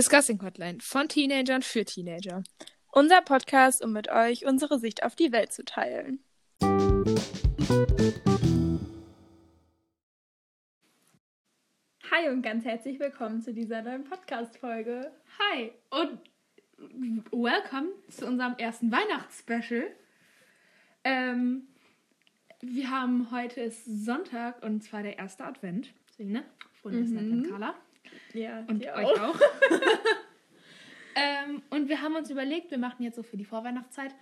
Discussing Hotline von Teenagern für Teenager. Unser Podcast, um mit euch unsere Sicht auf die Welt zu teilen. Hi und ganz herzlich willkommen zu dieser neuen Podcast-Folge. Hi und welcome zu unserem ersten Weihnachtsspecial. Ähm, wir haben heute ist Sonntag und zwar der erste Advent. Deswegen, ne? Ersten Mhm. Advent, Carla. Ja, Und euch auch. ähm, und wir haben uns überlegt, wir machen jetzt so für die Vorweihnachtszeit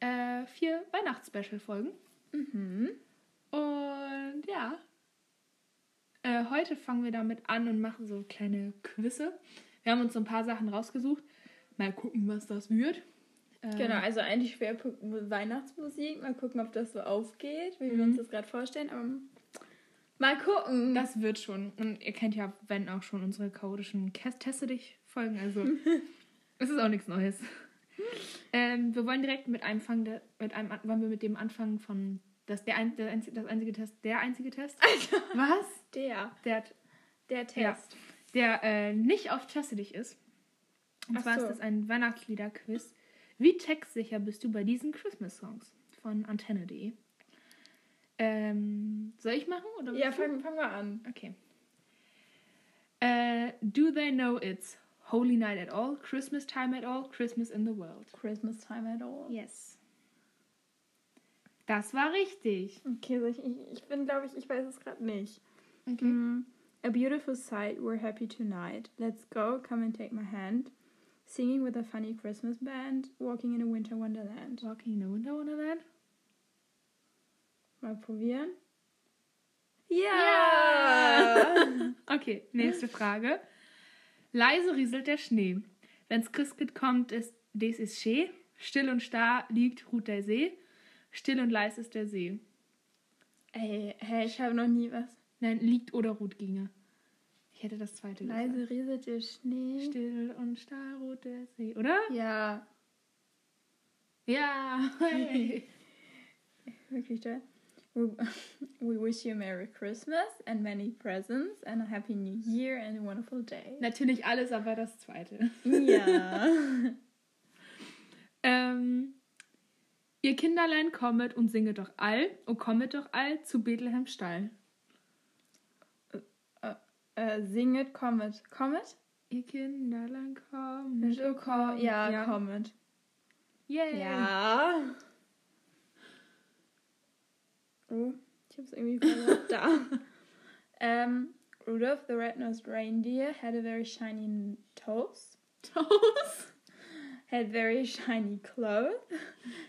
äh, vier Weihnachtsspecial-Folgen. Mhm. Und ja, äh, heute fangen wir damit an und machen so kleine Quizze. Wir haben uns so ein paar Sachen rausgesucht. Mal gucken, was das wird. Ähm, Genau, also eigentlich Schwerpunkt Weihnachtsmusik. Mal gucken, ob das so aufgeht, wie wir Mhm. uns das gerade vorstellen. Mal gucken. Das wird schon. Und ihr kennt ja, wenn auch schon unsere chaotischen Teste dich Folgen. Also es ist auch nichts Neues. Ähm, wir wollen direkt mit einem fangen, der- mit einem, wollen wir mit dem anfangen von das der, ein, der einzige, das einzige Test, der einzige Test. Was? der, Der, der Test. der äh, nicht auf Teste dich ist. Und Ach zwar so. ist das ein Weihnachtslieder-Quiz. Wie textsicher bist du bei diesen Christmas-Songs von Antenne.de? Ähm, soll ich machen? Oder Ja, fangen fang wir an. Okay. Äh, do they know it's Holy Night at all, Christmas time at all, Christmas in the world? Christmas time at all. Yes. Das war richtig. Okay, so ich, ich, bin, glaube ich, ich weiß es gerade nicht. Okay. Mm. A beautiful sight, we're happy tonight. Let's go, come and take my hand. Singing with a funny Christmas band, walking in a winter wonderland. Walking in the Winter Wonderland? Mal probieren. Ja! Okay, nächste Frage. Leise rieselt der Schnee. Wenn's Christkind kommt, ist des ist schee. Still und starr liegt ruht der See. Still und leis ist der See. Ey, hey, ich habe noch nie was. Nein, liegt oder ruht ginge. Ich hätte das zweite gesagt. Leise rieselt der Schnee. Still und starr ruht der See, oder? Ja, Ja. Hey. wirklich toll. We, wish you a Merry Christmas and many presents and a Happy New Year and a wonderful day. Natürlich alles, aber das zweite. Ja. Ähm, ihr Kinderlein kommet und singet doch all, o kommet doch all zu Bethlehem Stall. äh, singet, Comet. Comet? Ihr Kinderlein kommet. Oh, co ja, Ja. Comet. Yay. Ja. Oh, ich hab's irgendwie verloren. da. Ähm, Rudolph the Red-Nosed Reindeer had a very shiny toes, Toast. had very shiny clothes,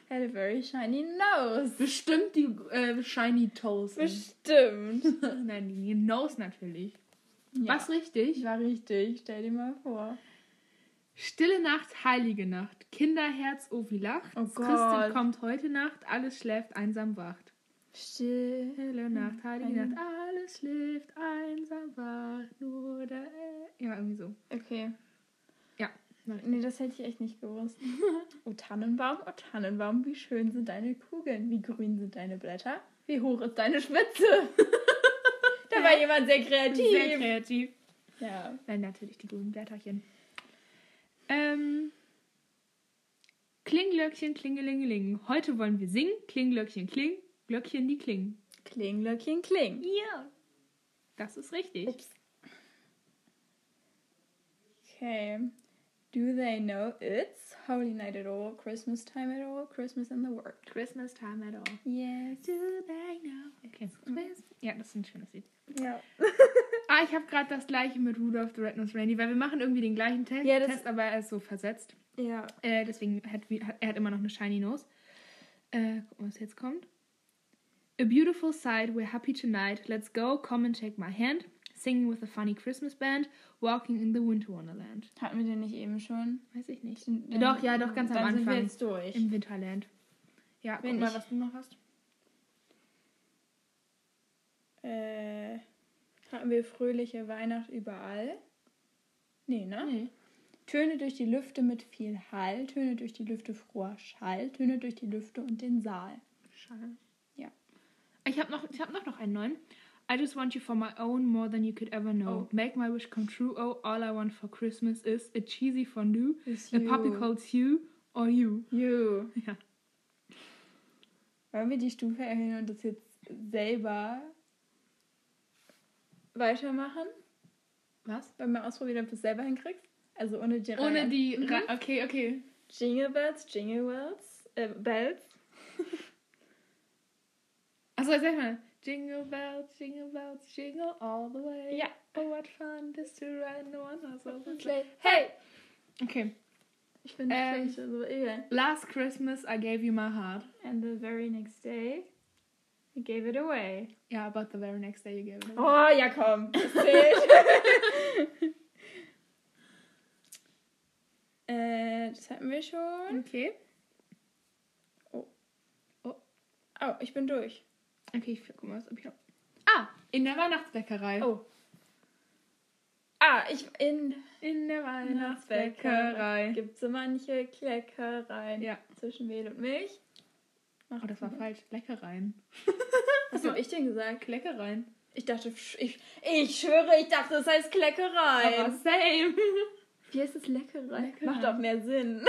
had a very shiny nose. Bestimmt die äh, Shiny Toes. Bestimmt. Nein, die Nose natürlich. Ja, Was richtig? war richtig. Stell dir mal vor. Stille Nacht, heilige Nacht. Kinderherz, wie lacht. Oh. Christkind kommt heute Nacht, alles schläft, einsam wacht. Still. Stille Nacht, heilige Heilige Nacht, alles schläft, einsam wacht, nur der... Ja, irgendwie so. Okay. Ja. Nee, das hätte ich echt nicht gewusst. Oh Tannenbaum, oh Tannenbaum, wie schön sind deine Kugeln, wie grün sind deine Blätter, wie hoch ist deine Spitze. da war jemand sehr kreativ. Sehr kreativ. Ja. Nein, natürlich die grünen Blätterchen. Ähm, Klingglöckchen, klingelingeling. Heute wollen wir singen. Klingglöckchen, kling. Glöckchen, die klingen. Kling, Glöckchen, kling. Ja. Das ist richtig. Ups. Okay. Do they know it's Holy Night at all, Christmas time at all, Christmas in the world? Christmas time at all. Yes. Do they know? Okay. Ja, das ist ein schönes Lied. Ja. Ah, ich habe gerade das gleiche mit Rudolph the Red-Nosed Reindeer, weil wir machen irgendwie den gleichen Te Ja, das- Test, aber er ist so versetzt. Ja. Äh, deswegen hat er hat immer noch eine shiny nose. Äh, gucken, was jetzt kommt. A beautiful sight, we're happy tonight. Let's go, come and take my hand. Singing with a funny Christmas band. Walking in the winter wonderland. Hatten wir den nicht eben schon? Weiß ich nicht. Dann- Doch, ja, doch, ganz am dann Sind wir Anfang. jetzt durch. Im Winterland. Ja, guck Wenn mal, ich- was du noch hast. Äh, hatten wir fröhliche Weihnacht überall? Nee, ne? Nee. Töne durch die Lüfte mit viel Hall, Töne durch die Lüfte froher Schall, Töne durch die Lüfte und den Saal. Schade. Ja. Ich habe noch, ich hab noch, noch einen neuen. I just want you for my own more than you could ever know. Oh. Make my wish come true. Oh, all I want for Christmas is a cheesy fondue, Is a puppy you. called you, or you. You. Ja. Wollen wir die Stufe erhöhen und das jetzt selber weitermachen? Was? Wollen wir ausprobieren, ob du es selber hinkriegst? Also ohne die Ohne die. Mhm. Okay, okay. Jingle Bells, Jingle Bells, äh, Bells. Achso, sag mal. Jingle bells, jingle bells, jingle all the way. Ja. Oh, what fun it is to ride in one horse open sleigh. Hey! Okay. Ich bin Ähm. schlecht, also egal. Last Christmas I gave you my heart. And the very next day, I gave it away. Yeah, about the very next day you gave it away. Oh, ja komm, äh, das hatten wir schon. Okay. Oh, ich bin durch. Okay, ich guck mal, was hab ich noch. Ah, in der Weihnachtsbäckerei. Oh. Ah, ich in In der Weihnachtsbäckerei gibt so manche Kleckereien Ja. zwischen Mehl und Milch. Oh, das war falsch. Leckereien. Was hab ich denn gesagt? Kleckereien. Ich dachte, ich, ich schwöre, ich dachte, das heißt Kleckereien. Aber same. Wie heißt es Leckerei? Leckerei. Macht auch mehr Sinn.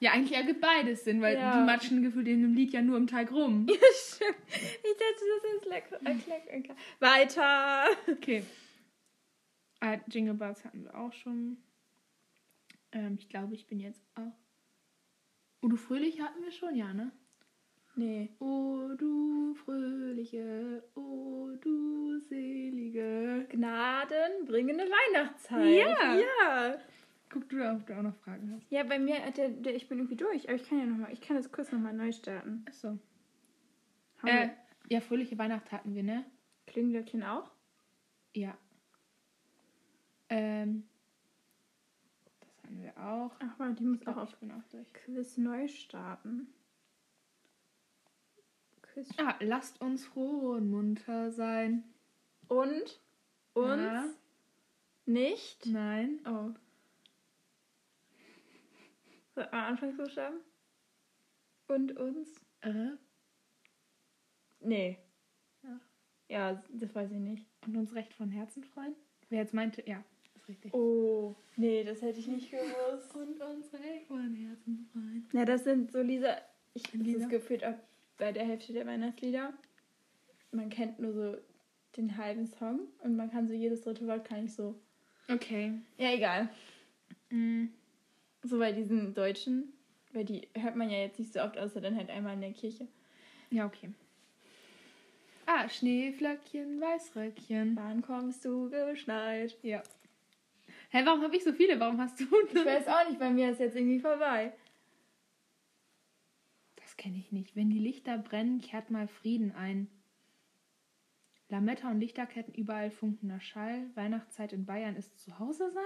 Ja, eigentlich ergibt beides Sinn, weil Ja. die matschen gefühlt in dem Lied ja nur im Teig rum. Ja, stimmt. Ich dachte, das ist lecker. Äh, Kleck- äh, Weiter. Okay. Ah, Jingle Bells hatten wir auch schon. Ähm, ich glaube, ich bin jetzt auch. Du Fröhliche hatten wir schon, ja, ne? Nee. Oh, du Fröhliche, oh, du Selige. Gnadenbringende Weihnachtszeit. Ja. Ja. Guck du, ob du auch noch Fragen hast. Ja, bei mir, der, der, ich bin irgendwie durch. Aber ich kann ja noch mal, ich kann das kurz nochmal neu starten. Achso. Haben Äh, ja, Fröhliche Weihnacht hatten wir, ne? wir Klinglöckchen auch? Ja. Ähm. Das hatten wir auch. Ach, warte, die muss Ich auch glaub, auf ich bin auch durch. Quiz neu starten. Quiz. Ah, lasst uns froh und munter sein. Und uns Ja. nicht. Nein. Oh. Sag mal Anfangsbuchstaben. Und uns? Äh. Nee. Ja. Ja, das weiß ich nicht. Und uns recht von Herzen freuen? Wer jetzt meinte, ja, ist richtig. Oh, nee, das hätte ich nicht gewusst. Und uns recht von Herzen freuen. Ja, das sind so Lisa. Ich das Lieder? ist gefühlt auch bei der Hälfte der Weihnachtslieder. Man kennt nur so den halben Song und man kann so jedes dritte Wort kann ich so. Okay. Ja, egal. Mm. So bei diesen Deutschen, weil die hört man ja jetzt nicht so oft, außer dann halt einmal in der Kirche. Ja, okay. Ah, Schneeflöckchen, Weißröckchen. Wann kommst du geschneit? Ja. Hä, warum habe ich so viele? Warum hast du Ich weiß auch nicht, bei mir ist jetzt irgendwie vorbei. Das kenne ich nicht. Wenn die Lichter brennen, kehrt mal Frieden ein. Lametta und Lichterketten, überall funkender Schall. Weihnachtszeit in Bayern ist zu Hause sein.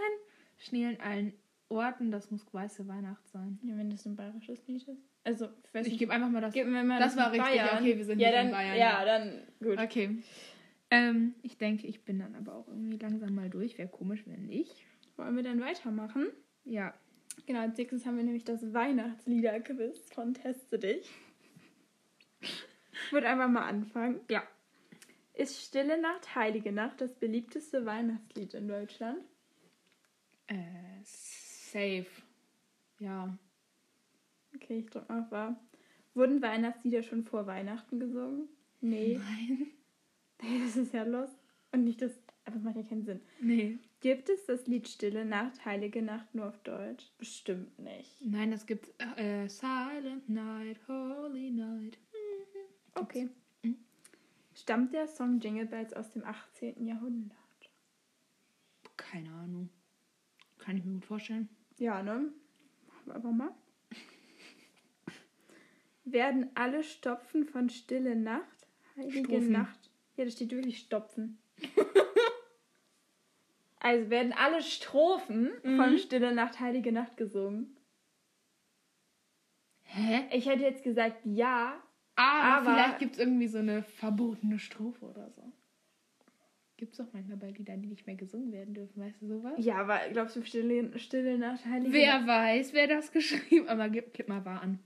Schnee in allen Orten, das muss weiße Weihnacht sein. Ja, wenn das ein bayerisches Lied ist. Also, ich Ich gebe einfach mal das. Gib mir mal das war mit richtig. Okay, wir sind ja, dann, in Bayern. Ja, dann gut. Okay. Ähm, ich denke, ich bin dann aber auch irgendwie langsam mal durch. Wäre komisch, wenn nicht. Wollen wir dann weitermachen? Ja. Genau, als nächstes haben wir nämlich das Weihnachtslieder-Quiz von Teste dich. Ich würde einfach mal anfangen. Ja. Ist Stille Nacht, Heilige Nacht das beliebteste Weihnachtslied in Deutschland? Äh, safe. Ja. Okay, ich drück mal auf wahr. Wurden Weihnachtslieder schon vor Weihnachten gesungen? Nee. Nein. Das ist ja los. Und nicht das. Aber das macht ja keinen Sinn. Nee. Gibt es das Lied Stille Nacht, Heilige Nacht nur auf Deutsch? Bestimmt nicht. Nein, es gibt äh, Silent Night, Holy Night. Okay. Mhm. Stammt der Song Jingle Bells aus dem 18. Jahrhundert? Keine Ahnung. Kann ich mir gut vorstellen. Ja, ne? Machen wir aber mal. Werden alle Stopfen von Stille Nacht, Heilige Strophen. Nacht. Ja, da steht wirklich Stopfen. also werden alle Strophen von Mhm. Stille Nacht, Heilige Nacht gesungen. Hä? Ich hätte jetzt gesagt ja. Aber, Aber- vielleicht gibt es irgendwie so eine verbotene Strophe oder so. Gibt es auch manchmal bei Liedern, die nicht mehr gesungen werden dürfen, weißt du sowas? Ja, aber glaubst du Stille, Stille Nacht, Heilige Wer Nacht? weiß, wer das geschrieben Aber gib, gib mal wahr an.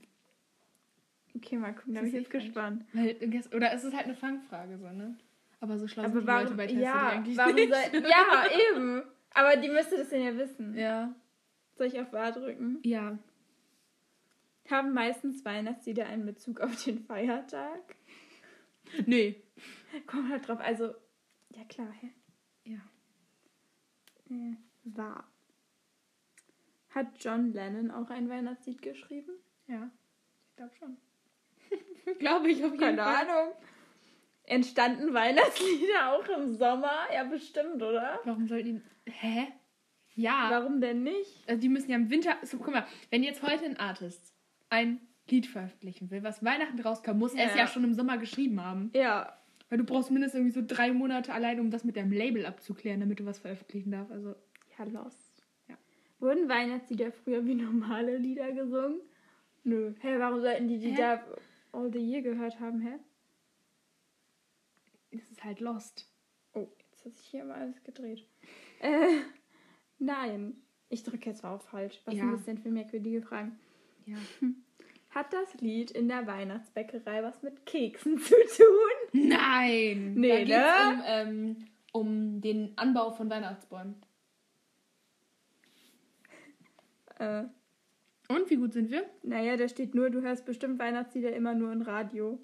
Okay, mal gucken, da bin ich jetzt gespannt. Weil, oder es ist halt eine Fangfrage so, ne? Aber so schlau sind Aber die warum, Leute bei Teste ja, eigentlich warum nicht. soll, ja, eben. Aber die müsste das denn ja wissen. ja. Soll ich auf Wahr drücken? Ja. Haben meistens Weihnachtslieder einen Bezug auf den Feiertag? Nee. Kommt halt drauf, also, ja klar, hä? Ja. Äh, wahr. Hat John Lennon auch ein Weihnachtslied geschrieben? Ja. Ich glaube schon. glaube ich auf jeden Keine Fall. Ahnung. Entstanden Weihnachtslieder auch im Sommer? Ja, bestimmt, oder? Warum sollten die. Hä? Ja. Warum denn nicht? Also die müssen ja im Winter. So, guck mal, wenn jetzt heute ein Artist ein Lied veröffentlichen will, was Weihnachten rauskam, muss er es Ja. ja schon im Sommer geschrieben haben. Ja. Weil du brauchst mindestens irgendwie so drei Monate allein, um das mit deinem Label abzuklären, damit du was veröffentlichen darfst. Also. Ja, los. Ja. Wurden Weihnachtslieder früher wie normale Lieder gesungen? Nö. Hä, warum sollten die die Hä? da all the year gehört haben, hä? Es ist halt lost. Oh, jetzt hat sich hier mal alles gedreht. Äh, nein. Ich drücke jetzt auf falsch. Was Ja. sind das denn für merkwürdige Fragen? Ja. Hat das Lied in der Weihnachtsbäckerei was mit Keksen zu tun? Nein! Nee, da ne? um, ähm, um den Anbau von Weihnachtsbäumen. Äh, Und wie gut sind wir? naja, da steht nur, du hörst bestimmt Weihnachtslieder immer nur im Radio.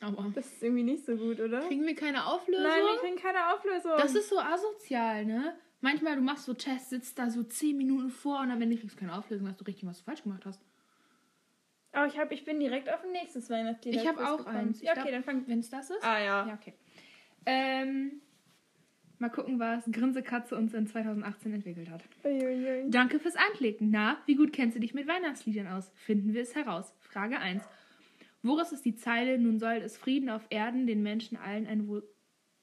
Aber Das ist irgendwie nicht so gut, oder? kriegen wir keine Auflösung? Nein, wir kriegen keine Auflösung. Das ist so asozial, ne? Manchmal, du machst so Tests, sitzt da so 10 Minuten vor und dann, wenn du kriegst keine Auflösung, hast du richtig, was du falsch gemacht hast. Oh, ich, hab, ich bin direkt auf ein nächstes Weihnachtslied. Ich habe auch gekommen. eins. Ja, okay, dann fang. Wenn es das ist? Ah, ja. Ja, okay. Ähm, mal gucken, was Grinsekatze uns in 2018 entwickelt hat. Uiuiui. Danke fürs Anklicken. Na, wie gut kennst du dich mit Weihnachtsliedern aus? Finden wir es heraus. Frage 1. Woraus ist die Zeile, nun soll es Frieden auf Erden, den Menschen allen ein Wohl...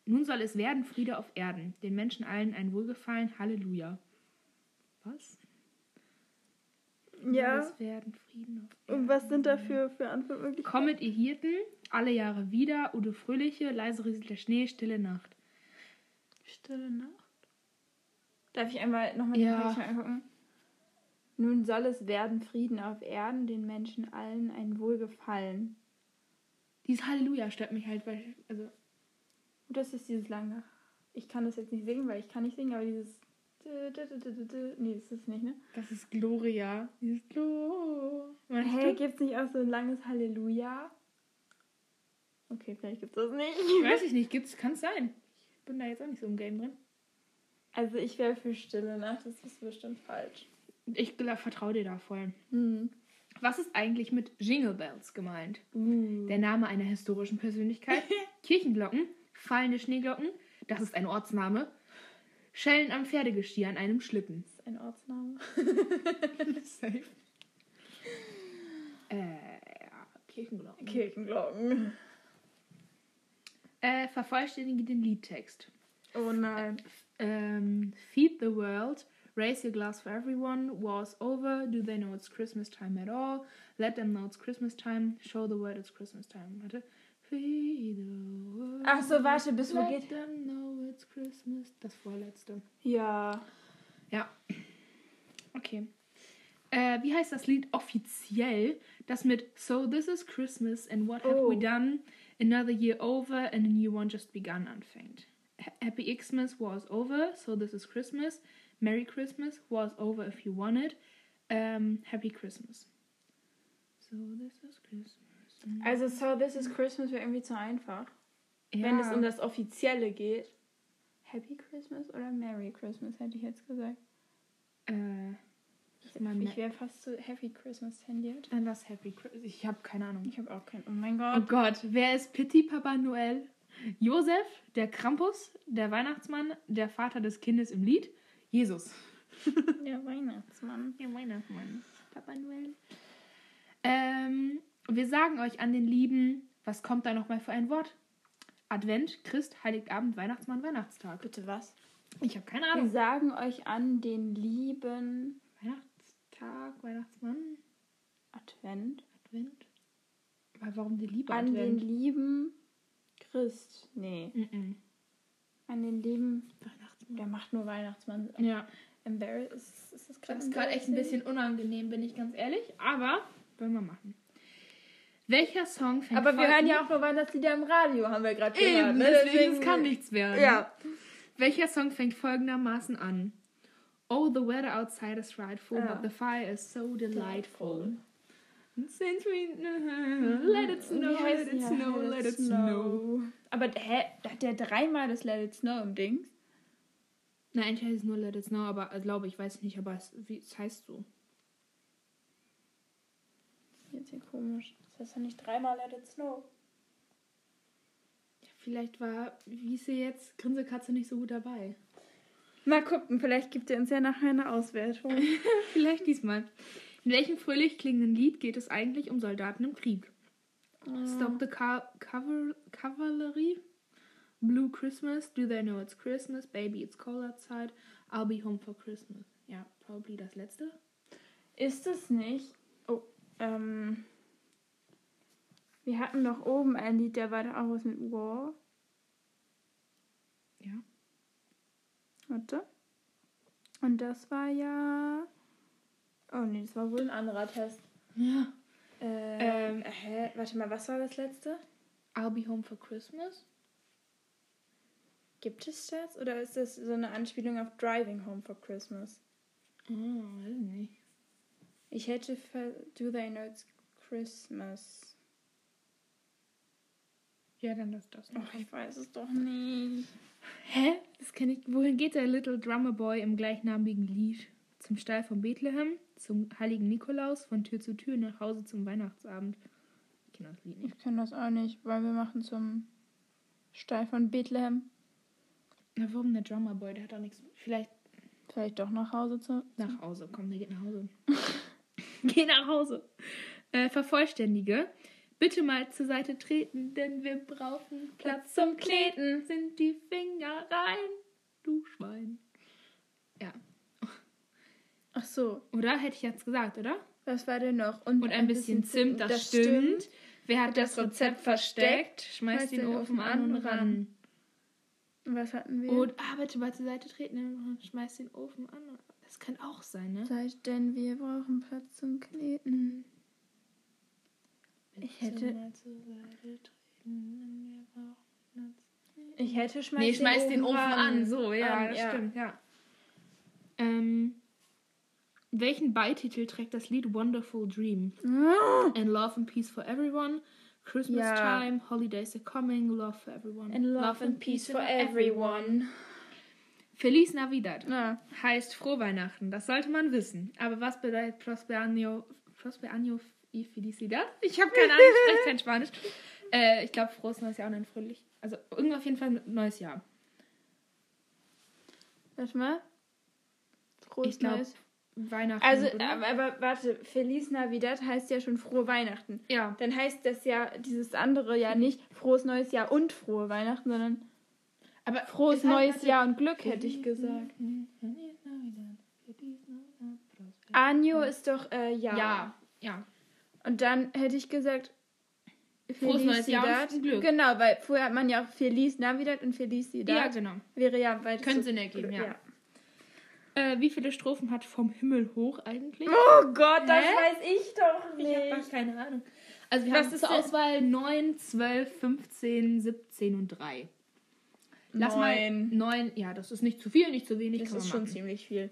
Nun soll es werden Friede auf Erden, den Menschen allen ein Wohlgefallen. Halleluja. Was? Ja. Es werden Frieden auf Erden. Und was sind da für, für Antwortmöglichkeiten? Kommet ihr Hirten, alle Jahre wieder, Udo Fröhliche, leise rieselt der Schnee, stille Nacht. Stille Nacht. Darf ich einmal nochmal Ja. die Frage schnell angucken? Nun soll es werden Frieden auf Erden, den Menschen allen ein Wohlgefallen. Dieses Halleluja stört mich halt, weil, also, das ist dieses lange. Ich kann das jetzt nicht singen, weil ich kann nicht singen, aber dieses. Nee, das ist nicht, ne? das ist Gloria. Dieses Glo. Weißt Hä, du? gibt's nicht auch so ein langes Halleluja? Okay, vielleicht gibt's das nicht. Weiß ich nicht, gibt's, kann es sein. Ich bin da jetzt auch nicht so im Game drin. Also ich wäre für Stille Nacht, das ist bestimmt falsch. Ich vertraue dir da voll. Hm. Was ist eigentlich mit Jingle Bells gemeint? Uh. Der Name einer historischen Persönlichkeit. Kirchenglocken, fallende Schneeglocken, das ist ein Ortsname. Schellen am Pferdegestier an einem Schlitten. Das ist ein Ortsname. Safe. Äh, ja, Kirchenglocken. Kirchenglocken. Äh, vervollständige den Liedtext. Oh nein. Ähm, feed the world, raise your glass for everyone, war's over, do they know it's Christmas time at all? Let them know it's Christmas time, show the world it's Christmas time. Warte. Ach so, warte, bis wo Let geht? them know it's Christmas. Das vorletzte. Ja. Ja. Okay. Äh, wie heißt das Lied offiziell? Das mit So this is Christmas and what have we Oh. done? Another year over and a new one just begun anfängt. Ha- Happy Xmas was over, so this is Christmas. Merry Christmas was over if you want it. Ähm, Happy Christmas. So this is Christmas. Also So This is Christmas wäre irgendwie zu einfach. ja, Wenn es um das Offizielle geht. Happy Christmas oder Merry Christmas, hätte ich jetzt gesagt. äh, ich Ich wäre fast zu Happy Christmas tendiert. dann das Happy Christmas. Ich habe keine Ahnung. Ich habe auch keinen. Oh mein Oh Gott. Gott, wer ist Petit Papa Noel? Josef, der Krampus, der Weihnachtsmann, der Vater des Kindes im Lied? Jesus. Der Weihnachtsmann. Der Weihnachtsmann. Papa Noel. Ähm, wir sagen euch an den Lieben, was kommt da nochmal für ein Wort? Advent, Christ, Heiligabend, Weihnachtsmann, Weihnachtstag. Bitte was? Ich habe keine Wir Ahnung. sagen euch an den lieben Weihnachtstag, Weihnachtsmann, Advent. Advent. Aber warum die Liebe An den Advent? lieben Christ. Nee. Mhm. An den lieben. Weihnachtsmann. Der macht nur Weihnachtsmann. Ja. Embarrass. Ist, ist das gerade Das ist gerade echt ein bisschen unangenehm, bin ich ganz ehrlich. Aber wollen wir machen. Welcher Song fängt Aber wir hören ja auch nur Weihnachtslieder im Radio, haben wir gerade gehört. Eben, ne? deswegen, es kann nichts werden. Ja. Welcher Song fängt folgendermaßen an? Oh, the weather outside is frightful, Ja. but the fire is so delightful. Since we let it snow, let it snow, let it snow. Aber hä, hat der dreimal das Let It Snow im Dings? Nein, eigentlich heißt es nur let it snow, aber äh, glaube ich, weiß nicht, aber es, wie, es heißt so. Jetzt hier komisch. Das heißt ja nicht dreimal Let It Snow. Ja, vielleicht war, wie ist sie jetzt, Grinsekatze nicht so gut dabei. Mal gucken, vielleicht gibt ihr uns ja nachher eine Auswertung. Vielleicht diesmal. In welchem fröhlich klingenden Lied geht es eigentlich um Soldaten im Krieg? Stop the Ca Caval Cavalry. Blue Christmas. Do they know it's Christmas? Baby, it's cold outside. I'll be home for Christmas. Ja, probably das letzte. Ist es nicht? Oh, ähm. Wir hatten doch oben ein Lied, der war da auch was mit War. Ja. Warte. Und das war ja. Oh nee, das war wohl ein anderer Test. Ja. Ähm, hä? Warte mal, was war das letzte? I'll be home for Christmas. Gibt es das? Oder ist das so eine Anspielung auf Driving Home for Christmas? Oh, weiß nicht. Ich hätte ver Do They Know It's Christmas. Ja, dann lass das. Ach, ich weiß es doch nicht. Hä? Das kenne ich. Wohin geht der Little Drummer Boy im gleichnamigen Lied? Zum Stall von Bethlehem, zum heiligen Nikolaus, von Tür zu Tür nach Hause zum Weihnachtsabend. Ich kenne das Lied nicht. Ich kenne das auch nicht, weil wir machen zum Stall von Bethlehem. Na, warum der Drummer Boy? Der hat doch nichts. Vielleicht Vielleicht doch nach Hause zu. nach Hause. Komm, der geht nach Hause. Geh nach Hause. Äh, vervollständige. Bitte mal zur Seite treten, denn wir brauchen Platz zum Kneten. Sind die Finger rein, du Schwein. Ja. Ach so, Oder? Hätte ich jetzt gesagt, oder? was war denn noch? Und ein bisschen Zimt, das, stimmt. Wer hat das Rezept versteckt? Schmeißt den Ofen an und ran. Was hatten wir? Und, ah, bitte mal zur Seite treten, schmeißt den Ofen an. und- Das kann auch sein, ne? Seit denn wir brauchen Platz zum Kneten. Ich hätte- Bitte mal zur Seite treten, wir brauchen Platz. Ich hätte schmeiß Nee, schmeiß den Ofen ran. an. So, ja, An, das ja. stimmt, ja. Ähm, welchen Beititel trägt das Lied Wonderful Dream? Ah, And Love and Peace for Everyone, Christmas Ja. Time, Holidays are Coming, Love for Everyone. And love and peace for everyone. Feliz Navidad Na, heißt Frohe Weihnachten. Das sollte man wissen. Aber was bedeutet Prosper Año, Prosper Año y Felicidad? Ich habe keine Ahnung, ich spreche kein Spanisch. Äh, ich glaube, frohes neues Jahr und ein fröhlich. Also irgendwo auf jeden Fall ein neues Jahr. warte mal. Frohes Ich glaub, Neues. Weihnachten. Also, aber, aber warte, Feliz Navidad heißt ja schon frohe Weihnachten. ja. Dann heißt das ja, dieses andere ja nicht frohes neues Jahr und frohe Weihnachten, sondern Aber frohes neues. Jahr und Glück, hätte ich gesagt. Año ist doch äh, Jahr. Ja, ja. Und dann hätte ich gesagt Frohes neues Jahr und. Glück. Genau, weil vorher hat man ja auch Feliz Navidad und Felicidad. Ja, genau. Wäre ja Können so Sinn ergeben, Glück, ja. Äh, wie viele Strophen hat vom Himmel hoch eigentlich? Oh Gott, das Hä? weiß ich doch Ich nicht. habe gar keine Ahnung. Also wir Was haben zur denn- Auswahl 9, 12, 15, 17 und 3. Lass mal Neun. 9. Ja, das ist nicht zu viel, nicht zu wenig. das ist schon machen. ziemlich viel.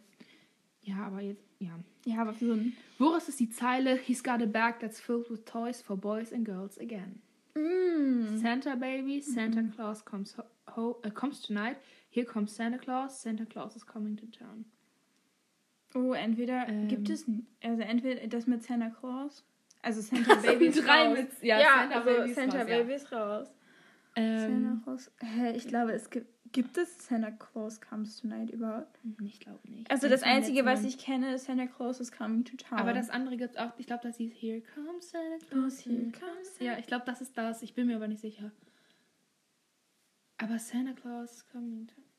Ja, aber jetzt, ja. Ja, aber für so ein... Woraus ist die Zeile He's got a bag that's filled with toys for boys and girls again? Mm. Santa baby, Santa Claus comes ho ho uh, comes tonight. Here comes Santa Claus. Santa Claus is coming to town. Oh, entweder Ähm. gibt es... Also entweder das mit Santa Claus... Also Santa Baby ist Drei raus. mit- ja, ja, Santa also Baby ist Santa raus, ja. Baby ist raus. Santa Ähm, Claus... Hä, ich glaube, es gibt... Gibt es Santa Claus Comes Tonight überhaupt? ich glaube nicht. Also das vom Einzige, was ich kenne, ist Santa Claus is Coming to Town. Aber das andere gibt auch, ich glaube, das hieß Here comes Santa Claus. Here comes comes. Ja, ich glaube, das ist das. Ich bin mir aber nicht sicher. Aber Santa Claus to.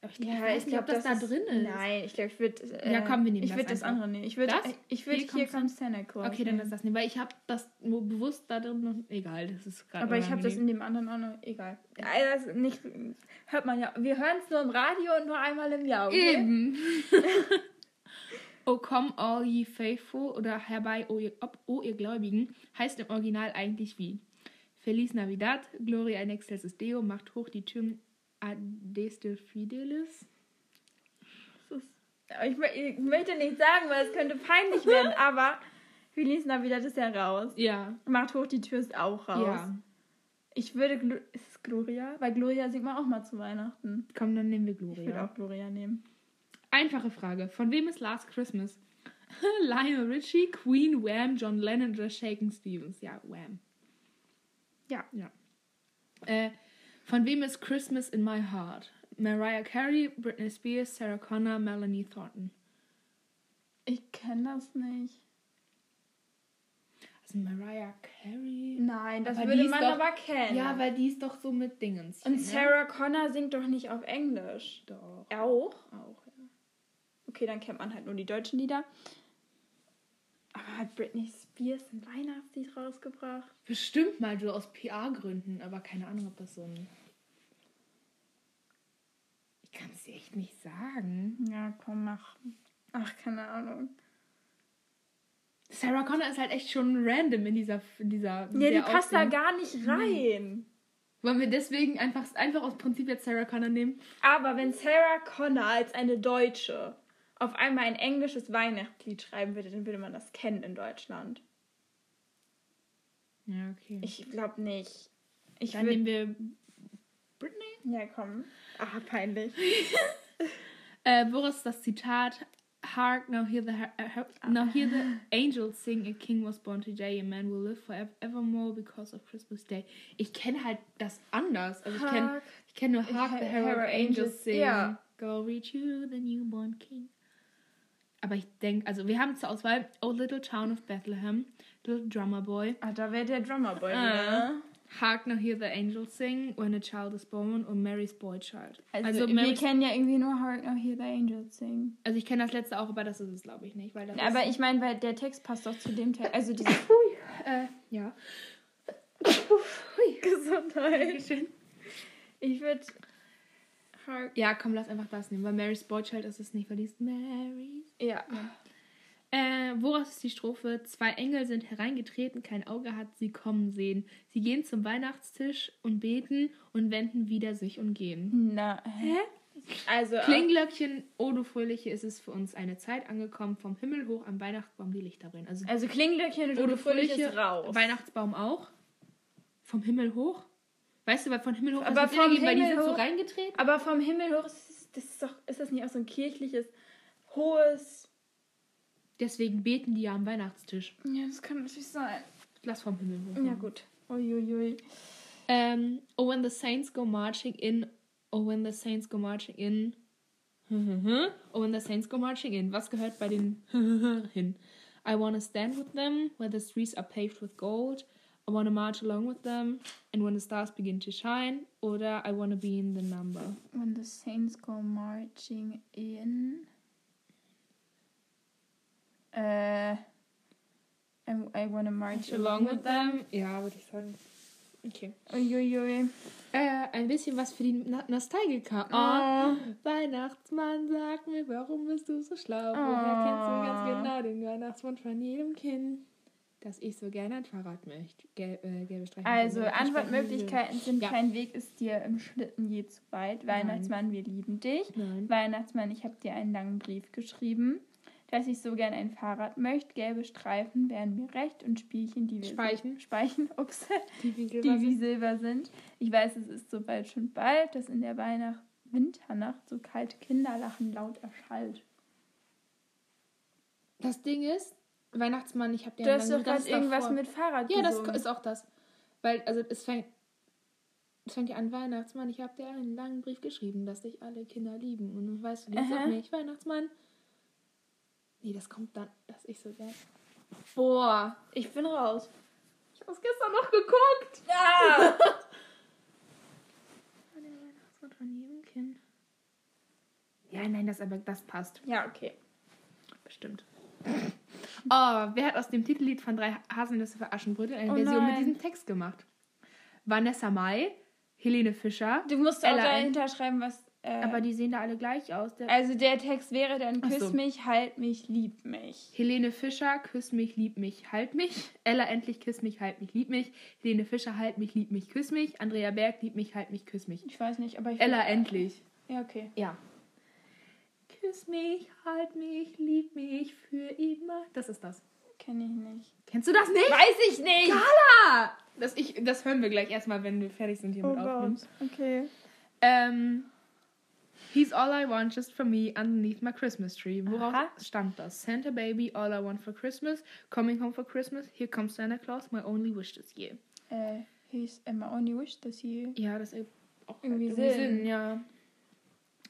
Aber ich, Ja, ich weiß ich nicht, glaube, ob das, da drin ist. Nein, ich glaube, ich würde. Äh, Ja, komm, wir nehmen Ich das würde das einfach. andere nehmen. Ich würde. Das? Ich würde Hier hier kommt kommt Santa Claus. Okay, dann ist das nicht, weil ich habe das nur bewusst da drin noch. Egal, das ist gerade. Aber ich habe das in dem anderen auch noch. Egal. Das ist nicht. Hört man ja. Wir hören es nur im Radio und nur einmal im Jahr. Okay? Eben. O come all ye faithful oder herbei, o ihr, ob, o ihr Gläubigen, heißt im Original eigentlich wie Feliz Navidad, Gloria in excelsis Deo, macht hoch die Türen Adeste Fidelis. Das Ich, ich möchte nicht sagen, weil es könnte peinlich werden, aber Feliz Navidad ist ja raus. Ja. Macht hoch, die Tür ist auch raus. Ja. Ich würde. Ist es Gloria? Weil Gloria singt man auch mal zu Weihnachten. Komm, dann nehmen wir Ich würde Gloria. auch Gloria nehmen. Einfache Frage. Von wem ist Last Christmas? Lionel Richie, Queen, Wham, John Lennon oder Shaken Stevens? Ja, Wham. Ja. Ja. Äh, von wem ist Christmas in My Heart? Mariah Carey, Britney Spears, Sarah Connor, Melanie Thornton. Ich kenne das nicht. Also Mariah Carey. Nein, das Aber würde man doch- aber kennen. Ja, weil die ist doch so mit Dingens. Und Sarah Connor singt doch nicht auf Englisch. Doch. Auch? Auch, ja. Okay, dann kennt man halt nur die deutschen Lieder. Aber hat Britney Spears ein Weihnachtslied rausgebracht? Bestimmt mal so aus PR-Gründen, aber keine Ahnung, ob das so ein. Ich kann es dir echt nicht sagen. Ja, komm, mach. Ach, keine Ahnung. Sarah Connor ist halt echt schon random in dieser. In dieser Ja, die passt da gar nicht rein. Wollen wir deswegen einfach, einfach aus Prinzip jetzt Sarah Connor nehmen? Aber wenn Sarah Connor als eine Deutsche auf einmal ein englisches Weihnachtslied schreiben würde, dann würde man das kennen in Deutschland. Ja, okay. Ich glaube nicht. Ich Dann nehmen wir Britney. Ja, komm. Ah, peinlich. Äh, Boris das Zitat. Hark, now hear the uh, now hear the angels sing. A king was born today. A man will live forevermore because of Christmas Day. Ich kenne halt das anders. Also ich kenne ich kenne nur Hark the Her- herald angels sing. ja. Go reach you the newborn king. Aber ich denke, also wir haben zur Auswahl Oh Little Town of Bethlehem, Little Drummer Boy, Ah, da wäre der Drummerboy Ah. wieder. Hark now hear the angels sing, When a child is born und Mary's Boy Child. Also, wir Mary's, kennen ja irgendwie nur Hark Now Hear the Angels Sing. also ich kenne das letzte auch, aber das ist es glaube ich nicht, weil das Aber ich meine, weil der Text passt doch zu dem Text. Also diese äh, ja. Gesundheit. Ich würde Hark. Ja, komm, lass einfach das nehmen, weil Mary's Boy Child ist es nicht, weil die ist Mary's. Ja. Äh, woraus ist die Strophe? Zwei Engel sind hereingetreten, kein Auge hat sie kommen sehen. Sie gehen zum Weihnachtstisch und beten und wenden wieder sich und gehen. Na, hä? Also, Klingglöckchen, oh du Fröhliche, ist es für uns eine Zeit angekommen, vom Himmel hoch am Weihnachtsbaum die Lichter brennen. Also, also Klinglöckchen und oh du Fröhlich Fröhliche, ist raus. Weihnachtsbaum auch. Vom Himmel hoch? Weißt du, weil von Himmel hoch Aber das wird vom ergeben, weil die Himmel sind so hoch- reingetreten. Aber vom Himmel hoch, ist das, ist, doch, ist das nicht auch so ein kirchliches, hohes. Deswegen beten die ja am Weihnachtstisch. Ja, das kann natürlich sein. Lass vom Himmel hoch. Ja, gut. Uiuiui. Ähm, oh, when the saints go marching in. Oh, when the saints go marching in. oh, when the saints go marching in. Was gehört bei den hin? I wanna stand with them where the streets are paved with gold. I wanna march along with them and when the stars begin to shine. Oder I wanna be in the number. When the saints go marching in. Äh. I, I wanna march Along with them. Ja, würde ich sagen. Okay. Uiuiui. Äh, ein bisschen was für die Na Nostalgiker. Oh. Weihnachtsmann, sag mir, warum bist du so schlau? Woher Oh. kennst du ganz genau den Weihnachtsmann von jedem Kind? Dass ich so gerne ein Fahrrad möchte. Gel äh, gelbe Streifen. Also, Antwortmöglichkeiten sind Ja. kein Weg ist dir im Schlitten je zu weit. Weihnachtsmann, wir lieben dich. Nein. Weihnachtsmann, ich habe dir einen langen Brief geschrieben, dass ich so gern ein Fahrrad möchte. Gelbe Streifen wären mir recht und Spielchen, die wir Speichen. Speichen, ups, Die Winkel die wie Silber sind. Ich weiß, es ist so bald schon bald, dass in der Weihnacht Winternacht so kalte Kinderlachen laut erschallt. Das Ding ist, Weihnachtsmann, ich habe dir Du einen hast doch langen- gerade das irgendwas davor. mit Fahrrad Ja, das gesungen. ist auch das. Weil, also, es fängt. Es fängt ja an, Weihnachtsmann, ich habe dir einen langen Brief geschrieben, dass dich alle Kinder lieben. Und du weißt du Aha. auch nicht, Weihnachtsmann. Nee, das kommt dann, dass ich so gern. Boah, Ich bin raus. ich habe es gestern noch geguckt. Ja! Der Weihnachtsmann von jedem Kind. Ja, nein, das aber das passt. ja, okay. Bestimmt. Oh, wer hat aus dem Titellied von drei Haselnüsse für Aschenbrödel eine Oh Version mit nein. diesem Text gemacht? Vanessa Mai, Helene Fischer, Du musst auch dahinter schreiben, was Äh, Aber die sehen da alle gleich aus. Der also der Text wäre dann Küss so. mich, halt mich, lieb mich. Helene Fischer, küss mich, lieb mich, halt mich. Ella endlich, küss mich, halt mich, lieb mich. Helene Fischer, halt mich, lieb mich, küss mich. Andrea Berg, lieb mich, halt mich, küss mich. Ich weiß nicht, aber ich. Ella endlich. Ja, okay. Ja. Küss mich, halt mich, lieb mich für immer. Das ist das. Kenne ich nicht. Kennst du das nicht? Weiß ich nicht! Carla! Das, ich, das hören wir gleich erstmal, wenn wir fertig sind hier Oh mit Aufnehmen. Okay. Ähm, He's all I want just for me underneath my Christmas tree. Woraus Aha. stammt das? Santa Baby, all I want for Christmas, coming home for Christmas, here comes Santa Claus, my only wish this year. Äh, he's my only wish this year. Ja, das ergibt auch Irgendwie irgendwie Sinn. Sinn. ja.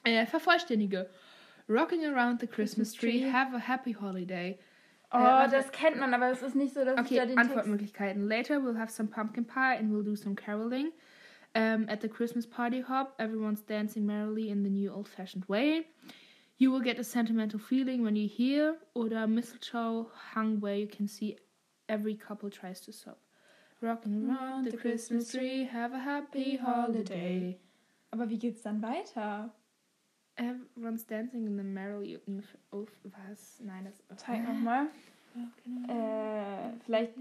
Äh, vervollständige. Rocking around the Christmas, Christmas tree, tree. have a happy holiday. Oh, warte. das kennt man, aber es ist nicht so, dass ich da Okay, den Text... Later we'll have some pumpkin pie and we'll do some caroling. Um, at the Christmas party hop, everyone's dancing merrily in the new old-fashioned way. You will get a sentimental feeling when you hear oder mistletoe hung where you can see every couple tries to sob. Rocking around the Christmas tree, have a happy holiday. Aber wie geht's dann weiter? Everyone's dancing in the merrily oh, was? Nein, das Zeig nochmal. Äh, vielleicht...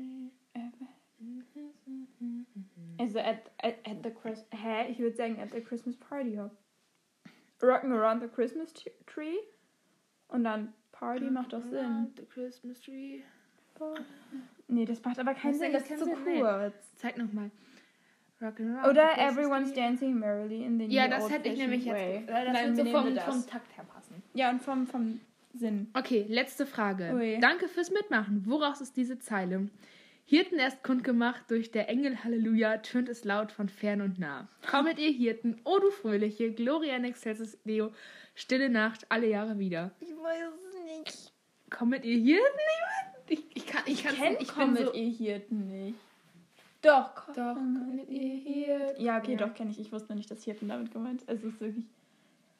Also at, at, at the Christmas... Hä? Ich würde sagen at the Christmas party hop. Rocking around the Christmas tree. Und dann Party macht doch Sinn. The Christmas tree. Nee, das macht aber keinen Sinn, das ist zu kurz. Zeig nochmal. Rockin' around Oder Everyone's dancing merrily in the Ja, new das hätte ich nämlich way. jetzt. Das Nein, wird so vom, vom Takt her passen. Ja, und vom, vom Sinn. Okay, letzte Frage. Ui. Danke fürs Mitmachen. Woraus ist diese Zeile? Hirten erst kundgemacht durch der Engel Halleluja, tönt es laut von fern und nah. Kommet ihr Hirten, o du Fröhliche, Gloria in excelsis Deo, stille Nacht, alle Jahre wieder. Ich weiß es nicht. Kommet ihr Hirten? Ich, ich kann, ich. Ich Kommet bin so, ihr Hirten nicht? Doch, Doch, kommet ihr Hirten. Ja, okay, Ja. doch, kenne ich. Ich wusste noch nicht, dass Hirten damit gemeint ist. Es ist wirklich.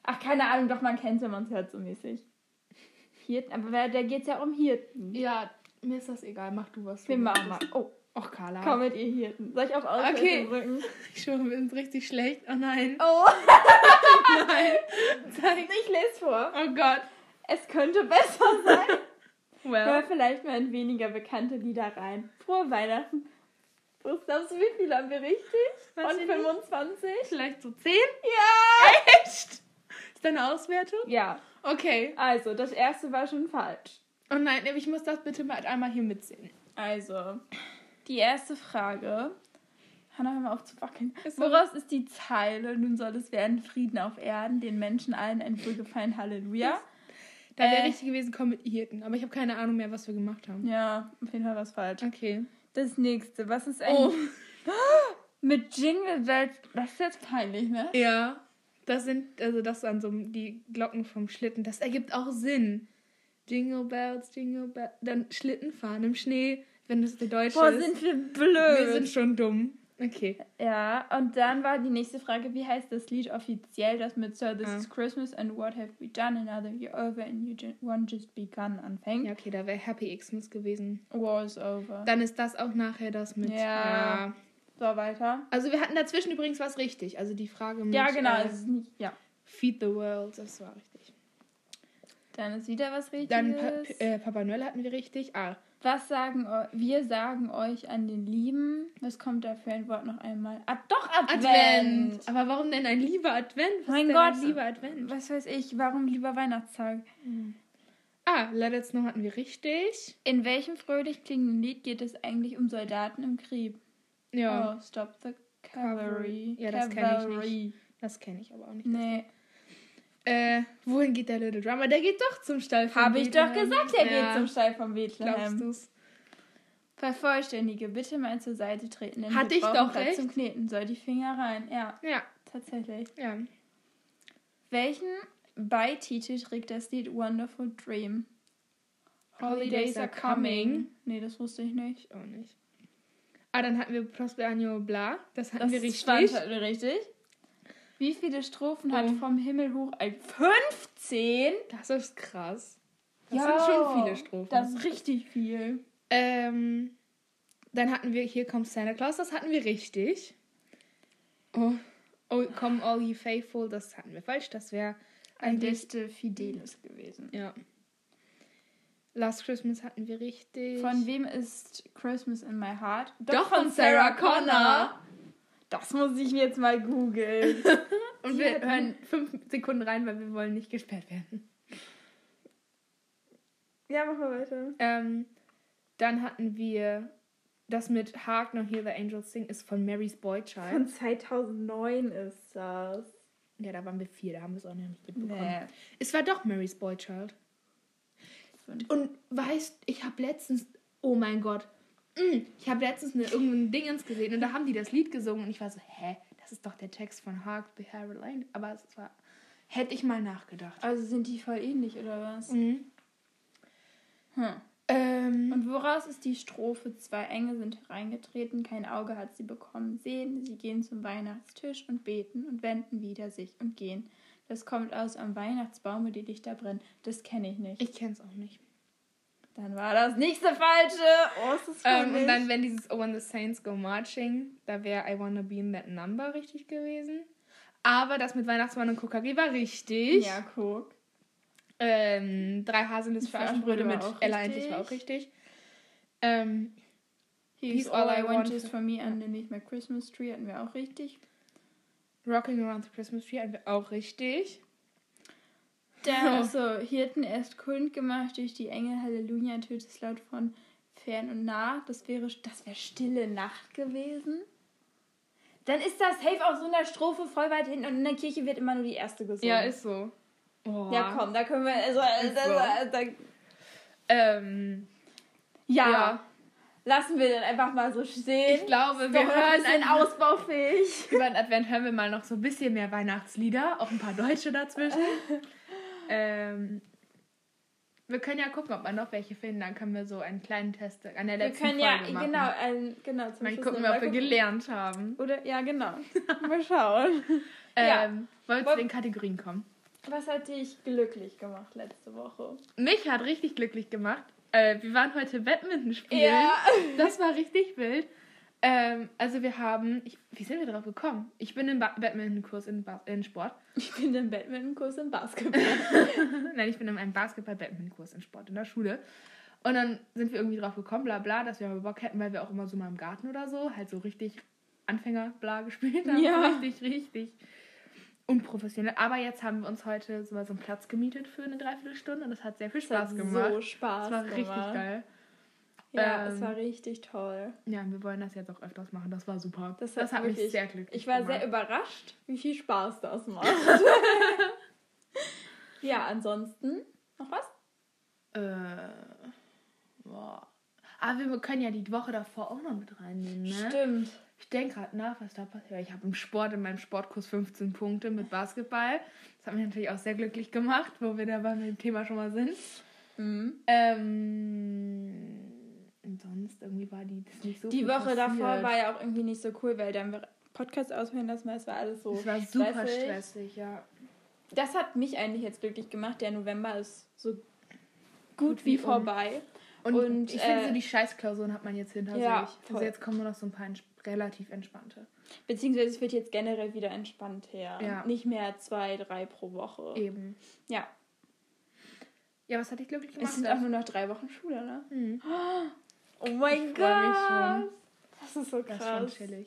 Ach, keine Ahnung, doch, man kennt es, wenn man es hört, so mäßig. Hirten, aber wer- da geht es ja um Hirten. Ja, mir ist das egal. Mach du was. Wir machen mal. Oh, Och, Carla. kommet ihr Hirten. Soll ich auch aus Okay. drücken? Ich schwöre, wir sind richtig schlecht. Oh nein. Oh, Nein. Zeig. ich lese vor. Oh Gott. Es könnte besser sein. Hör Well. vielleicht mal in weniger bekannte Lieder rein. Frohe Weihnachten. Was glaubst du, wie viele haben wir richtig? Weiß Von ich nicht. 25? Vielleicht so 10? Ja! Echt? Ist da eine Auswertung? Ja, Okay. also, das erste war schon falsch. Oh nein, ich muss das bitte mal einmal hier mitsehen. Also, die erste Frage. Hannah, hör mal auf zu wackeln. Woraus ist die Zeile? Nun soll es werden Frieden auf Erden, den Menschen allen ein Wohlgefallen, Halleluja. Da wäre Äh. richtig gewesen, komm mit Hirten. Aber ich habe keine Ahnung mehr, was wir gemacht haben. Ja, auf jeden Fall was falsch. Okay. Das nächste, was ist Oh. eigentlich mit Jingle Bells? Das ist jetzt peinlich, ne? Ja. Das sind, also das sind so die Glocken vom Schlitten. Das ergibt auch Sinn. Jingle Bells, Jingle Bells. Dann Schlitten fahren im Schnee, wenn das der Deutsche Boah, ist. sind wir blöd. wir sind schon dumm. Okay. Ja, und dann war die nächste Frage, wie heißt das Lied offiziell, das mit So This Ah. is Christmas and What Have We Done Another Year Over and You ju- One Just Begun anfängt? Ja, okay, da wäre Happy Xmas gewesen. War is over. Dann ist das auch nachher das mit. Ja. So, weiter. Also wir hatten dazwischen übrigens was richtig. Also die Frage mit Ja, genau. äh, nicht, ja. Feed the World, das war richtig. Dann ist wieder was Richtiges. Dann pa äh, Papa Noel hatten wir richtig. Ah, was sagen wir sagen euch an den Lieben? Was kommt da für ein Wort noch einmal? Ah, doch, Advent! Advent. Aber warum denn ein lieber Advent? Was Mein Gott. lieber Advent? Was weiß ich, warum lieber Weihnachtstag? Ah, Let It Snow hatten wir richtig. In welchem fröhlich klingenden Lied geht es eigentlich um Soldaten im Krieg? Ja, Oh, Stop the Cavalry. Ja, das kenn ich Cavalry. das kenne ich aber auch nicht. Nee. Äh, wohin geht der Little Drummer? Der geht doch zum Stall von Habe ich doch gesagt, er ja, geht zum Stall von Glaubst Bethlehem. du's? Vervollständige, bitte mal zur Seite treten. Denn Hatte ich doch Platz recht. zum Kneten. Soll die Finger rein? Ja, Ja, tatsächlich. ja. Welchen Beititel trägt das Lied Wonderful Dream? Holidays are coming. Nee, das wusste ich nicht. Auch nicht. Ah, dann hatten wir Prosperano Bla. Das hatten Das wir richtig. 20 hatten wir richtig. Wie viele Strophen hat Oh. vom Himmel hoch ein 15? Das ist krass. Das sind schon viele Strophen. Das ist richtig viel. Ähm, dann hatten wir Hier kommt Santa Claus, das hatten wir richtig. Oh, Oh, Come All You Faithful, das hatten wir falsch. Das wäre eigentlich. Adeste Fidelis gewesen. Ja. Last Christmas hatten wir richtig. Von wem ist Christmas in My Heart? Doch, von Sarah Connor. Das muss ich jetzt mal googeln. Und wir hören fünf Sekunden rein, weil wir wollen nicht gesperrt werden. ja, mach mal weiter. Ähm, dann hatten wir das mit Hark Now Hear the Angels Sing ist von Mary's Boy Child. Von 2009 ist das. Ja, da waren wir vier, da haben wir es auch noch nicht mitbekommen. Nee. Es war doch Mary's Boy Child. Und weißt, ich habe letztens, oh mein Gott, ich habe letztens eine, irgendein Dingens gesehen und da haben die das Lied gesungen und ich war so, hä, das ist doch der Text von Hark the Herald Line. Aber es war, hätte ich mal nachgedacht. Also sind die voll ähnlich, oder was? Mhm. Hm. Ähm, Und woraus ist die Strophe? Zwei Engel sind hereingetreten, kein Auge hat sie bekommen sehen. Sie gehen zum Weihnachtstisch und beten und wenden wieder sich und gehen. Das kommt aus am Weihnachtsbaume, die Lichter brennen. Das kenne ich nicht. ich kenn's auch nicht. Dann war das nächste falsche. Oh, ist das Ähm, und dann, wenn dieses Oh, when the Saints go marching, da wäre I wanna be in that number richtig gewesen. Aber das mit Weihnachtsmann und Kokari war richtig. Ja, guck. Ähm, drei Haselnüsse für Für Aschenbrödel mit war auch Ella endlich war auch richtig. Ähm, He's all I want is for me underneath my Christmas tree hatten wir auch richtig. Rocking Around the Christmas Tree hatten wir auch richtig. Der also Hirten erst kund gemacht durch die Engel, Halleluja, tötet es laut von fern und nah. Das wäre, das wäre stille Nacht gewesen. Dann ist das safe auf so einer Strophe voll weit hinten und in der Kirche wird immer nur die erste gesungen. Ja, ist so. Oh. Ja, komm, da können wir. Also, Ist das, so. da, Ähm, ja, Ja. lassen wir den einfach mal so stehen. ich glaube, wir hören ein, ausbaufähig. über den Advent hören wir mal noch so ein bisschen mehr Weihnachtslieder, auch ein paar Deutsche dazwischen. ähm, wir können ja gucken, ob wir noch welche finden. Dann können wir so einen kleinen Test an der Wir letzten können ja, Folge machen. genau, ein, genau, zum Schluss gucken, wir, ob wir gucken. gelernt haben. Oder, ja, genau. mal schauen. Ja. Ähm, wollen wir zu den Kategorien kommen? Was hat dich glücklich gemacht letzte Woche? Mich hat richtig glücklich gemacht. Äh, wir waren heute Badminton spielen. Das war richtig wild. Ähm, also wir haben, ich, wie sind wir darauf gekommen? Ich bin im ba Badminton-Kurs in, Ba- in Sport. Ich bin im Badminton-Kurs im Basketball. Nein, ich bin in einem Basketball-Badminton-Kurs in Sport in der Schule. Und dann sind wir irgendwie drauf gekommen, bla bla, dass wir mal Bock hätten, weil wir auch immer so mal im Garten oder so halt so richtig Anfänger bla gespielt haben. Ja. Richtig, richtig unprofessionell. Aber jetzt haben wir uns heute so mal so einen Platz gemietet für eine Dreiviertelstunde und das hat sehr viel Spaß gemacht. so Spaß das war richtig gemacht. geil. Ja, Ähm, es war richtig toll. Ja, wir wollen das jetzt auch öfters machen. Das war super. Das Das, hat hat mich wirklich- sehr glücklich Ich war gemacht. sehr überrascht, wie viel Spaß das macht. ja, ansonsten noch was? Äh, boah. Aber wir können ja die Woche davor auch noch mit reinnehmen, ne? Stimmt. Ich denke gerade nach, was da passiert. Ich habe im Sport, in meinem Sportkurs 15 Punkte mit Basketball. Das hat mich natürlich auch sehr glücklich gemacht, wo wir dabei mit dem Thema schon mal sind. Mhm. Ähm, und sonst irgendwie war die das nicht so Die Woche davor passiert. war ja auch irgendwie nicht so cool, weil dann wir Podcast ausführen lassen, weil es war alles so Es war super stressig. stressig, ja. Das hat mich eigentlich jetzt glücklich gemacht. Der November ist so gut, Gut wie wie um. vorbei. Und, Und, ich finde, äh, so die Scheißklausuren hat man jetzt hinter ja, sich. voll. Also jetzt kommen nur noch so ein paar ents relativ entspannte. Beziehungsweise es wird jetzt generell wieder entspannt her. Ja. Nicht mehr zwei, drei pro Woche. Eben. Ja. Ja, was hat dich glücklich gemacht? Es sind auch nur noch drei Wochen Schule, ne? Mhm. Oh mein Ich Gott. Das ist so Das ist schon krass. chillig.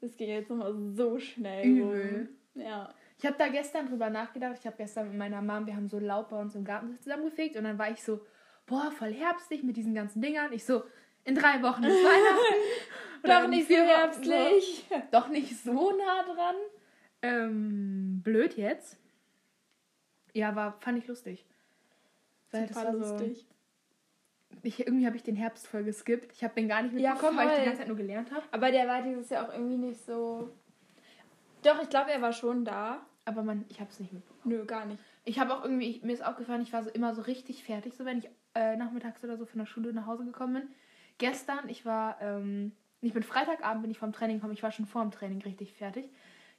Das geht jetzt nochmal so schnell. Übel. rum. Ja. Ich habe da gestern drüber nachgedacht. Ich habe gestern mit meiner Mom, wir haben so laut bei uns im Garten zusammengefegt und dann war ich so, boah, voll herbstig mit diesen ganzen Dingern. Ich so, in drei Wochen ist Weihnachten. Doch nicht so herbstlich. So, doch nicht so nah dran. Ähm, blöd jetzt. Ja, war, fand ich lustig. Weil das Super war so, lustig. Ich, irgendwie habe ich den Herbst voll geskippt. Ich habe den gar nicht Ja, mitbekommen, weil ich die ganze Zeit nur gelernt habe. Aber der war dieses Jahr auch irgendwie nicht so. Doch, ich glaube, er war schon da. Aber man, ich habe es nicht mitbekommen. Nö, gar nicht. Ich habe auch irgendwie, ich, mir ist aufgefallen, ich war so immer so richtig fertig, so wenn ich äh, nachmittags oder so von der Schule nach Hause gekommen bin. Gestern, ich war, ähm, ich bin Freitagabend, bin ich vom Training gekommen, ich war schon vor dem Training richtig fertig.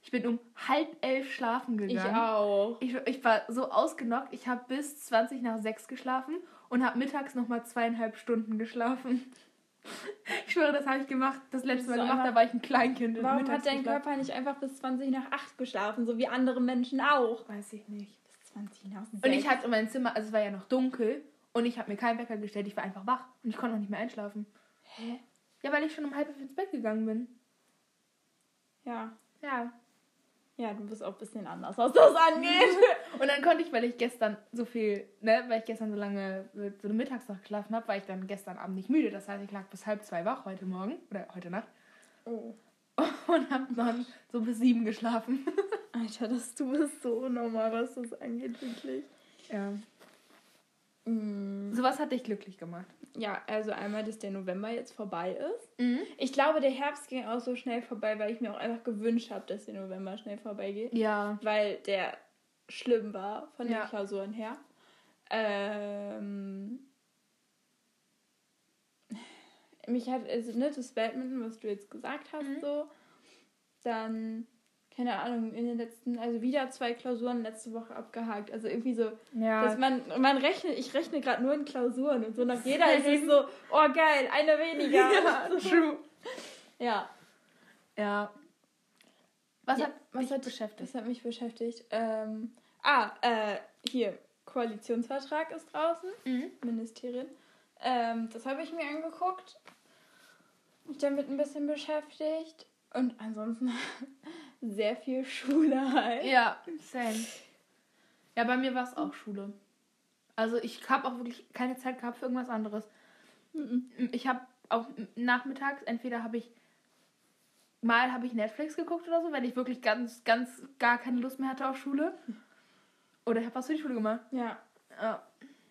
Ich bin um halb elf schlafen Ich gegangen. auch. Ich, ich war so ausgenockt, ich habe bis 20 nach 6 geschlafen und habe mittags nochmal zweieinhalb Stunden geschlafen. Ich schwöre, das habe ich gemacht, das letzte Mal So gemacht, einfach- da war ich ein Kleinkind. Warum hat dein. Körper nicht einfach bis 20 nach 8 geschlafen, so wie andere Menschen auch? Weiß ich nicht. Bis 20 nach 6. Und ich hatte mein Zimmer, also es war ja noch dunkel und ich habe mir keinen Wecker gestellt, ich war einfach wach und ich konnte noch nicht mehr einschlafen. Hä? Ja, weil ich schon um halb elf ins Bett gegangen bin. Ja. Ja. Ja, du bist auch ein bisschen anders, was das angeht. Und dann konnte ich, weil ich gestern so viel, ne, weil ich gestern so lange so eine Mittagsnacht geschlafen habe, war ich dann gestern Abend nicht müde. Das heißt, ich lag bis halb zwei wach heute Morgen oder heute Nacht oh. und habe dann so bis sieben geschlafen. Alter, das, du bist so normal, was das angeht, wirklich. Ja. Mm. Sowas hat dich glücklich gemacht. Ja, also einmal, dass der November jetzt vorbei ist. Mhm. Ich glaube, der Herbst ging auch so schnell vorbei, weil ich mir auch einfach gewünscht habe, dass der November schnell vorbeigeht. Ja. Weil der schlimm war von den Ja. Klausuren her. Ähm, mich hat, also ne, das Badminton, was du jetzt gesagt hast, Mhm. so. Dann, keine Ahnung, in den letzten, also wieder zwei Klausuren letzte Woche abgehakt. Also irgendwie so, Ja. dass man, man rechnet, ich rechne gerade nur in Klausuren und so nach jeder ist es so, oh geil, eine weniger. ja, true. ja. Ja. Was Ja, hat was dich hat- beschäftigt? Das hat mich beschäftigt. Ähm, ah, äh, hier, Koalitionsvertrag ist draußen. Mhm. Ministerien. Ähm, das habe ich mir angeguckt. Mich damit ein bisschen beschäftigt. Und ansonsten sehr viel Schule halt. Ja, same. Ja, bei mir war es auch Schule. Also ich habe auch wirklich keine Zeit gehabt für irgendwas anderes. Ich habe auch nachmittags, entweder habe ich mal habe ich Netflix geguckt oder so, wenn ich wirklich ganz, ganz gar keine Lust mehr hatte auf Schule. Oder ich habe was für die Schule gemacht. Ja, Ja,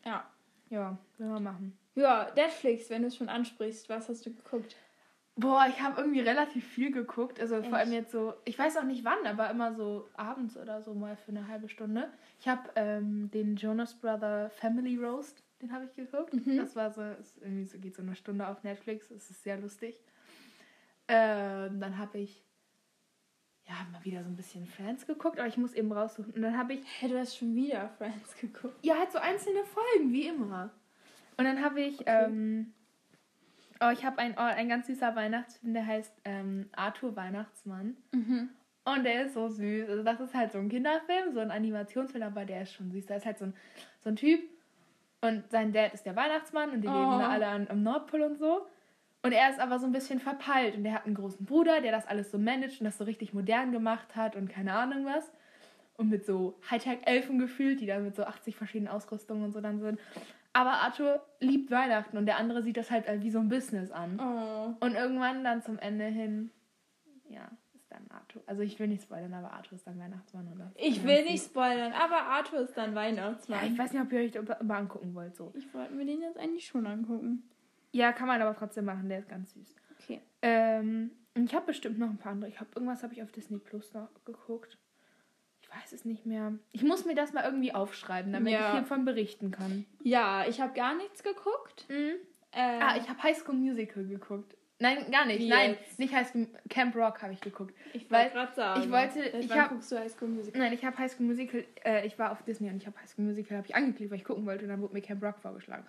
ja. ja werden wir machen. Ja, Netflix, wenn du es schon ansprichst, was hast du geguckt? Boah, ich habe irgendwie relativ viel geguckt. Also vor allem Echt? jetzt so, ich weiß auch nicht wann, aber immer so abends oder so mal für eine halbe Stunde. Ich habe ähm, den Jonas Brother Family Roast, den habe ich geguckt. Mhm. Das war so, ist irgendwie so, geht so eine Stunde auf Netflix. Es ist sehr lustig. Ähm, dann habe ich ja mal wieder so ein bisschen Friends geguckt, aber ich muss eben raussuchen. Und dann habe ich Hey, du hast schon wieder Friends geguckt. ja, halt so einzelne Folgen, wie immer. Und dann habe ich, ähm, oh, ich habe ein, oh, ein ganz süßer Weihnachtsfilm, der heißt ähm, Arthur Weihnachtsmann. Mhm. Und der ist so süß. Also das ist halt so ein Kinderfilm, so ein Animationsfilm, aber der ist schon süß. Da ist halt so ein, so ein Typ und sein Dad ist der Weihnachtsmann und die leben Oh. da alle an, am Nordpol und so. Und er ist aber so ein bisschen verpeilt und der hat einen großen Bruder, der das alles so managt und das so richtig modern gemacht hat und keine Ahnung was. Und mit so Hightech-Elfen gefühlt, die dann mit so 80 verschiedenen Ausrüstungen und so dann sind. Aber Arthur liebt Weihnachten und der andere sieht das halt wie so ein Business an. Oh. Und irgendwann dann zum Ende hin, ja, ist dann Arthur. Also ich will nicht spoilern, aber Arthur ist dann Weihnachtsmann, oder? Ich will nicht spoilern, aber Arthur ist dann Ja, Weihnachtsmann. ich weiß nicht, ob ihr euch das mal angucken wollt. So. ich wollte mir den jetzt eigentlich schon angucken. Ja, kann man aber trotzdem machen, der ist ganz süß. Okay. Ähm, und ich habe bestimmt noch ein paar andere. Ich habe irgendwas habe ich auf Disney Plus noch geguckt. Ich weiß es nicht mehr. Ich muss mir das mal irgendwie aufschreiben, damit Ja. ich hiervon berichten kann. Ja, ich habe gar nichts geguckt. Mhm. Äh, Ah, ich habe High School Musical geguckt. Nein, gar nicht. Wie Nein, jetzt? nicht High School Camp Rock habe ich geguckt. ich wollte gerade sagen. ich wollte- Seit ich wann hab- guckst du High School Musical? Nein, ich habe High School Musical, äh, ich war auf Disney und ich habe High School Musical, habe ich angeklickt, weil ich gucken wollte und dann wurde mir Camp Rock vorgeschlagen.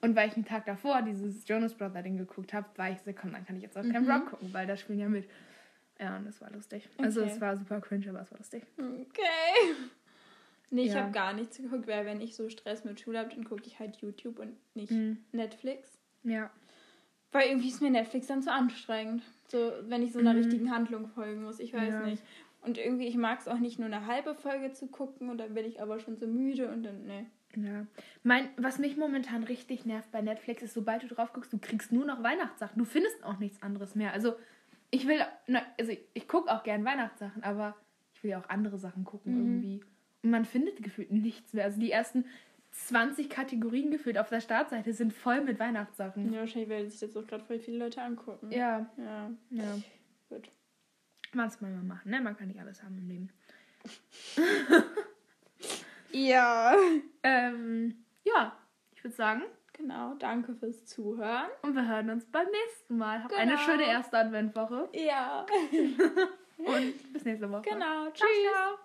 Und weil ich einen Tag davor dieses Jonas Brother Ding geguckt habe, war ich so, komm, dann kann ich jetzt auch Camp Mhm. Rock gucken, weil da spielen ja mit. Ja, und das war lustig. Also Okay. es war super cringe, aber es war lustig. Okay. Nee, ich Ja. habe gar nichts geguckt, weil wenn ich so Stress mit Schule habe, dann gucke ich halt YouTube und nicht Mhm. Netflix. Ja. Weil irgendwie ist mir Netflix dann zu anstrengend. So, wenn ich so einer Mhm. richtigen Handlung folgen muss. Ich weiß Ja. nicht. Und irgendwie, ich mag es auch nicht nur eine halbe Folge zu gucken und dann bin ich aber schon so müde und dann, ne. Ja. Mein, was mich momentan richtig nervt bei Netflix ist, sobald du drauf guckst, du kriegst nur noch Weihnachtssachen. Du findest auch nichts anderes mehr. Also ich will, also ich, ich gucke auch gern Weihnachtssachen, aber ich will ja auch andere Sachen gucken Mhm. irgendwie. Und man findet gefühlt nichts mehr. Also die ersten 20 Kategorien gefühlt auf der Startseite sind voll mit Weihnachtssachen. Ja, wahrscheinlich werden sich jetzt auch gerade voll viele Leute angucken. Ja, Ja, ja. gut. Manchmal mal machen, ne? Man kann nicht alles haben im Leben. Ja. Ähm, ja, ich würde sagen, Genau, danke fürs Zuhören. und wir hören uns beim nächsten Mal. Hab eine Genau. schöne erste Adventwoche Ja. und bis nächste Woche. Genau, Ciao, tschüss. ciao.